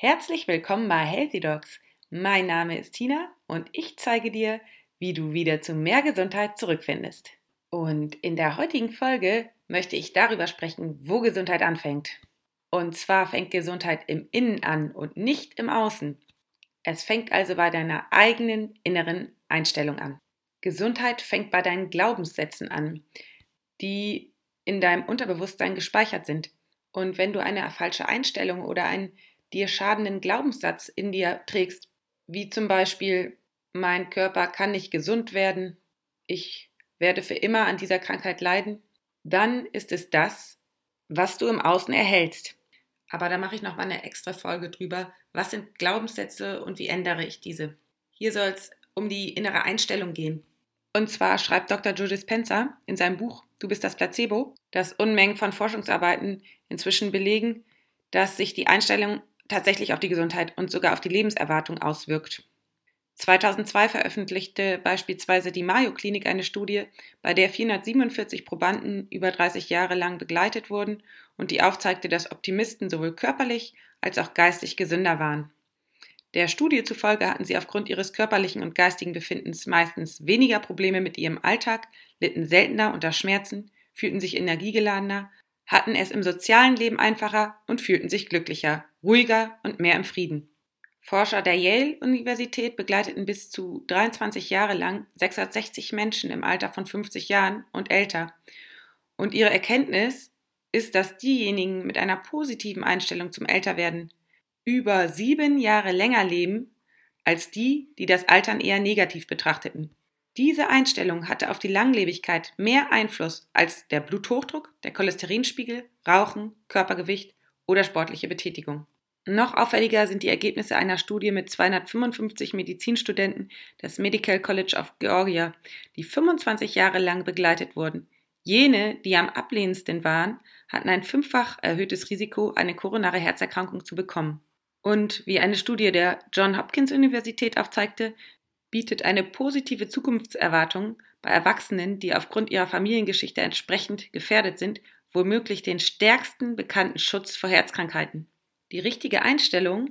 Herzlich willkommen bei Healthy Dogs. Mein Name ist Tina und ich zeige dir, wie du wieder zu mehr Gesundheit zurückfindest. Und in der heutigen Folge möchte ich darüber sprechen, wo Gesundheit anfängt. Und zwar fängt Gesundheit im Innen an und nicht im Außen. Es fängt also bei deiner eigenen inneren Einstellung an. Gesundheit fängt bei deinen Glaubenssätzen an, die in deinem Unterbewusstsein gespeichert sind. Und wenn du eine falsche Einstellung oder einen dir schadenden Glaubenssatz in dir trägst, wie zum Beispiel, mein Körper kann nicht gesund werden, ich werde für immer an dieser Krankheit leiden, dann ist es das, was du im Außen erhältst. Aber da mache ich noch mal eine extra Folge drüber. Was sind Glaubenssätze und wie ändere ich diese? Hier soll es um die innere Einstellung gehen. Und zwar schreibt Dr. Joe Dispenza in seinem Buch Du bist das Placebo, dass Unmengen von Forschungsarbeiten inzwischen belegen, dass sich die Einstellung tatsächlich auf die Gesundheit und sogar auf die Lebenserwartung auswirkt. 2002 veröffentlichte beispielsweise die Mayo Klinik eine Studie, bei der 447 Probanden über 30 Jahre lang begleitet wurden und die aufzeigte, dass Optimisten sowohl körperlich als auch geistig gesünder waren. Der Studie zufolge hatten sie aufgrund ihres körperlichen und geistigen Befindens meistens weniger Probleme mit ihrem Alltag, litten seltener unter Schmerzen, fühlten sich energiegeladener, hatten es im sozialen Leben einfacher und fühlten sich glücklicher, ruhiger und mehr im Frieden. Forscher der Yale-Universität begleiteten bis zu 23 Jahre lang 660 Menschen im Alter von 50 Jahren und älter. Und ihre Erkenntnis ist, dass diejenigen mit einer positiven Einstellung zum Älterwerden über sieben Jahre länger leben als die, die das Altern eher negativ betrachteten. Diese Einstellung hatte auf die Langlebigkeit mehr Einfluss als der Bluthochdruck, der Cholesterinspiegel, Rauchen, Körpergewicht oder sportliche Betätigung. Noch auffälliger sind die Ergebnisse einer Studie mit 255 Medizinstudenten des Medical College of Georgia, die 25 Jahre lang begleitet wurden. Jene, die am ablehnendsten waren, hatten ein fünffach erhöhtes Risiko, eine koronare Herzerkrankung zu bekommen. Und wie eine Studie der John Hopkins Universität aufzeigte, bietet eine positive Zukunftserwartung bei Erwachsenen, die aufgrund ihrer Familiengeschichte entsprechend gefährdet sind, womöglich den stärksten bekannten Schutz vor Herzkrankheiten. Die richtige Einstellung,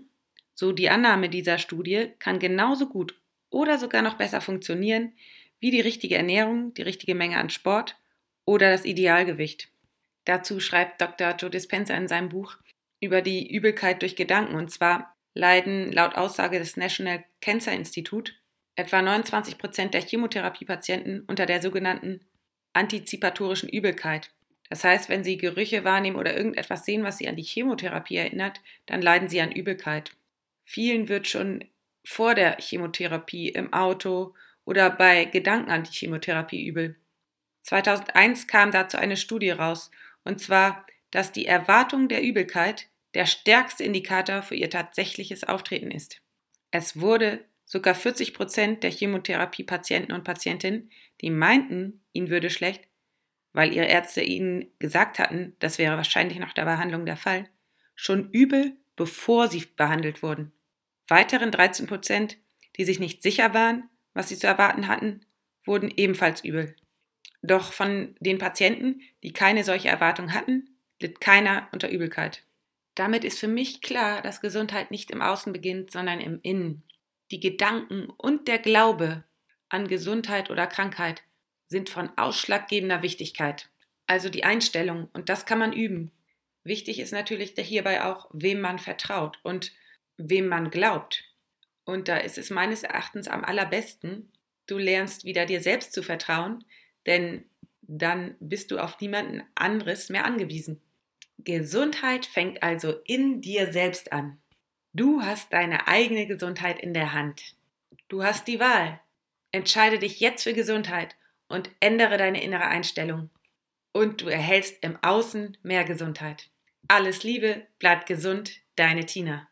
so die Annahme dieser Studie, kann genauso gut oder sogar noch besser funktionieren wie die richtige Ernährung, die richtige Menge an Sport oder das Idealgewicht. Dazu schreibt Dr. Joe Dispenza in seinem Buch über die Übelkeit durch Gedanken. Und zwar leiden laut Aussage des National Cancer Institute etwa 29 Prozent der Chemotherapiepatienten unter der sogenannten antizipatorischen Übelkeit. Das heißt, wenn sie Gerüche wahrnehmen oder irgendetwas sehen, was sie an die Chemotherapie erinnert, dann leiden sie an Übelkeit. Vielen wird schon vor der Chemotherapie im Auto oder bei Gedanken an die Chemotherapie übel. 2001 kam dazu eine Studie raus, und zwar, dass die Erwartung der Übelkeit der stärkste Indikator für ihr tatsächliches Auftreten ist. Es wurde sogar 40 Prozent der Chemotherapiepatienten und Patientinnen, die meinten, ihnen würde schlecht, weil ihre Ärzte ihnen gesagt hatten, das wäre wahrscheinlich nach der Behandlung der Fall, schon übel, bevor sie behandelt wurden. Weiteren 13 Prozent, die sich nicht sicher waren, was sie zu erwarten hatten, wurden ebenfalls übel. Doch von den Patienten, die keine solche Erwartung hatten, litt keiner unter Übelkeit. Damit ist für mich klar, dass Gesundheit nicht im Außen beginnt, sondern im Innen. Die Gedanken und der Glaube an Gesundheit oder Krankheit sind von ausschlaggebender Wichtigkeit. Also die Einstellung, und das kann man üben. Wichtig ist natürlich hierbei auch, wem man vertraut und wem man glaubt. Und da ist es meines Erachtens am allerbesten, du lernst wieder dir selbst zu vertrauen, denn dann bist du auf niemanden anderes mehr angewiesen. Gesundheit fängt also in dir selbst an. Du hast deine eigene Gesundheit in der Hand. Du hast die Wahl. Entscheide dich jetzt für Gesundheit und ändere deine innere Einstellung. Und du erhältst im Außen mehr Gesundheit. Alles Liebe, bleib gesund, deine Tina.